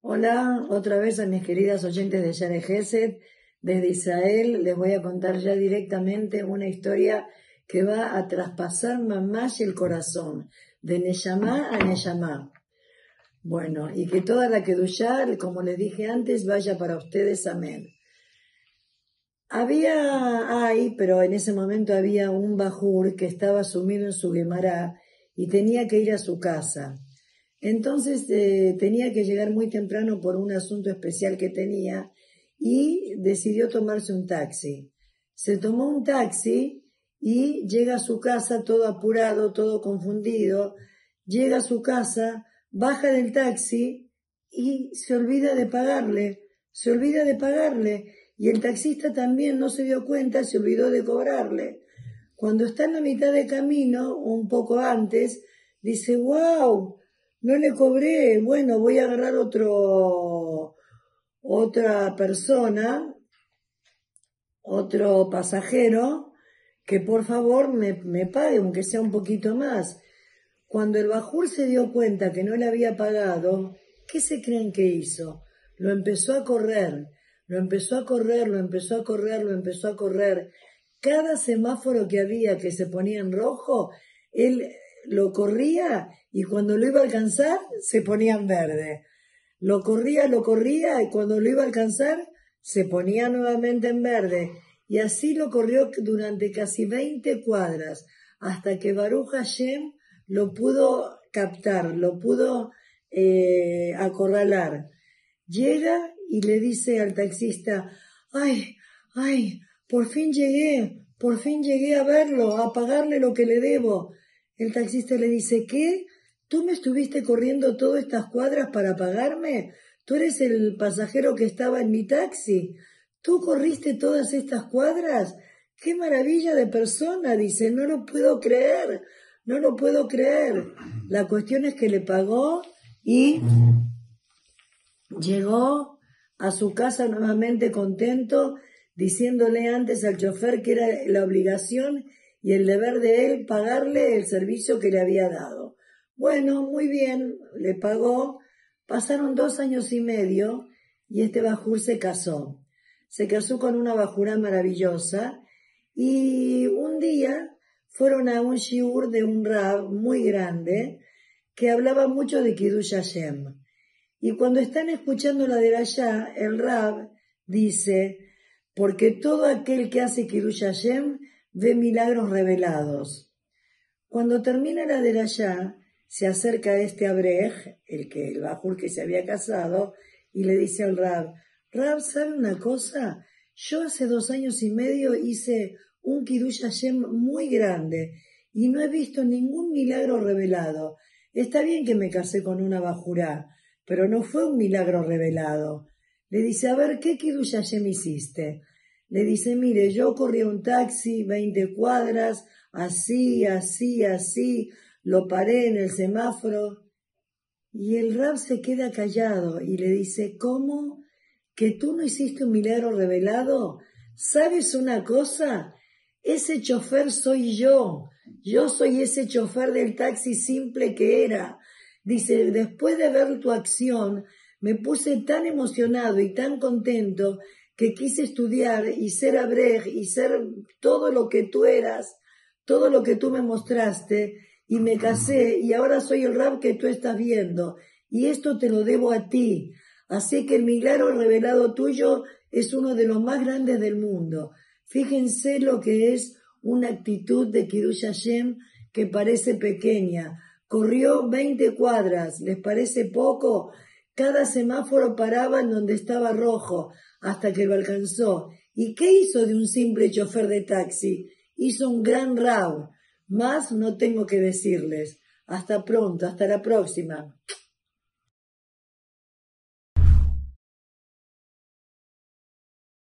Hola, otra vez a mis queridas oyentes de Yare Gesed. Desde Israel les voy a contar ya directamente una historia que va a traspasar más el corazón, de Neyamá a Neyamá. Bueno, y que toda la Kedushá, como les dije antes, vaya para ustedes. Amén. Había, hay, pero en ese momento había un Bajur que estaba sumido en su Gemara y tenía que ir a su casa. Entonces eh, tenía que llegar muy temprano por un asunto especial que tenía y decidió tomarse un taxi. Se tomó un taxi y llega a su casa todo apurado, todo confundido, llega a su casa, baja del taxi y se olvida de pagarle, se olvida de pagarle y el taxista también no se dio cuenta, se olvidó de cobrarle. Cuando está en la mitad de camino, un poco antes, dice, wow, no le cobré, bueno, voy a agarrar otro, otra persona, otro pasajero, que por favor me, me pague, aunque sea un poquito más. Cuando el Bajur se dio cuenta que no le había pagado, ¿qué se creen que hizo? Lo empezó a correr lo empezó a correr, lo empezó a correr, lo empezó a correr. Cada semáforo que había que se ponía en rojo, él lo corría y cuando lo iba a alcanzar se ponía en verde. Lo corría, lo corría y cuando lo iba a alcanzar se ponía nuevamente en verde. Y así lo corrió durante casi 20 cuadras hasta que Baruch Hashem lo pudo captar, lo pudo eh, acorralar. Llega y le dice al taxista, ay, ay, por fin llegué, por fin llegué a verlo, a pagarle lo que le debo. El taxista le dice, ¿qué? ¿Tú me estuviste corriendo todas estas cuadras para pagarme? ¿Tú eres el pasajero que estaba en mi taxi? ¿Tú corriste todas estas cuadras? ¡Qué maravilla de persona! Dice, no lo puedo creer, no lo puedo creer. La cuestión es que le pagó y llegó a su casa nuevamente contento, diciéndole antes al chofer que era la obligación y el deber de él pagarle el servicio que le había dado. Bueno, muy bien, le pagó. Pasaron dos años y medio y este bajur se casó. Se casó con una bajura maravillosa y un día fueron a un shiur de un rab muy grande que hablaba mucho de Kiddush Hashem. Y cuando están escuchando la de allá, el Rab dice, porque todo aquel que hace Kirush Hashem ve milagros revelados. Cuando termina la de allá, se acerca este Abrej, el que el Bajur que se había casado, y le dice al Rab, Rab, ¿sabe una cosa? Yo hace dos años y medio hice un Kirush Hashem muy grande y no he visto ningún milagro revelado. Está bien que me casé con una bajurá, pero no fue un milagro revelado. Le dice, a ver, ¿qué me hiciste? Le dice, mire, yo corrí un taxi, veinte cuadras, así, así, así, lo paré en el semáforo. Y el rab se queda callado y le dice, ¿cómo? ¿Que tú no hiciste un milagro revelado? ¿Sabes una cosa? Ese chofer soy yo. Yo soy ese chofer del taxi simple que era. Dice, después de ver tu acción, me puse tan emocionado y tan contento que quise estudiar y ser abrej y ser todo lo que tú eras, todo lo que tú me mostraste, y me casé y ahora soy el rab que tú estás viendo, y esto te lo debo a ti. Así que el milagro revelado tuyo es uno de los más grandes del mundo. Fíjense lo que es una actitud de Kiddush Hashem que parece pequeña, Corrió veinte cuadras, ¿les parece poco? Cada semáforo paraba en donde estaba rojo, hasta que lo alcanzó. ¿Y qué hizo de un simple chofer de taxi? Hizo un gran rab. Más no tengo que decirles. Hasta pronto, hasta la próxima.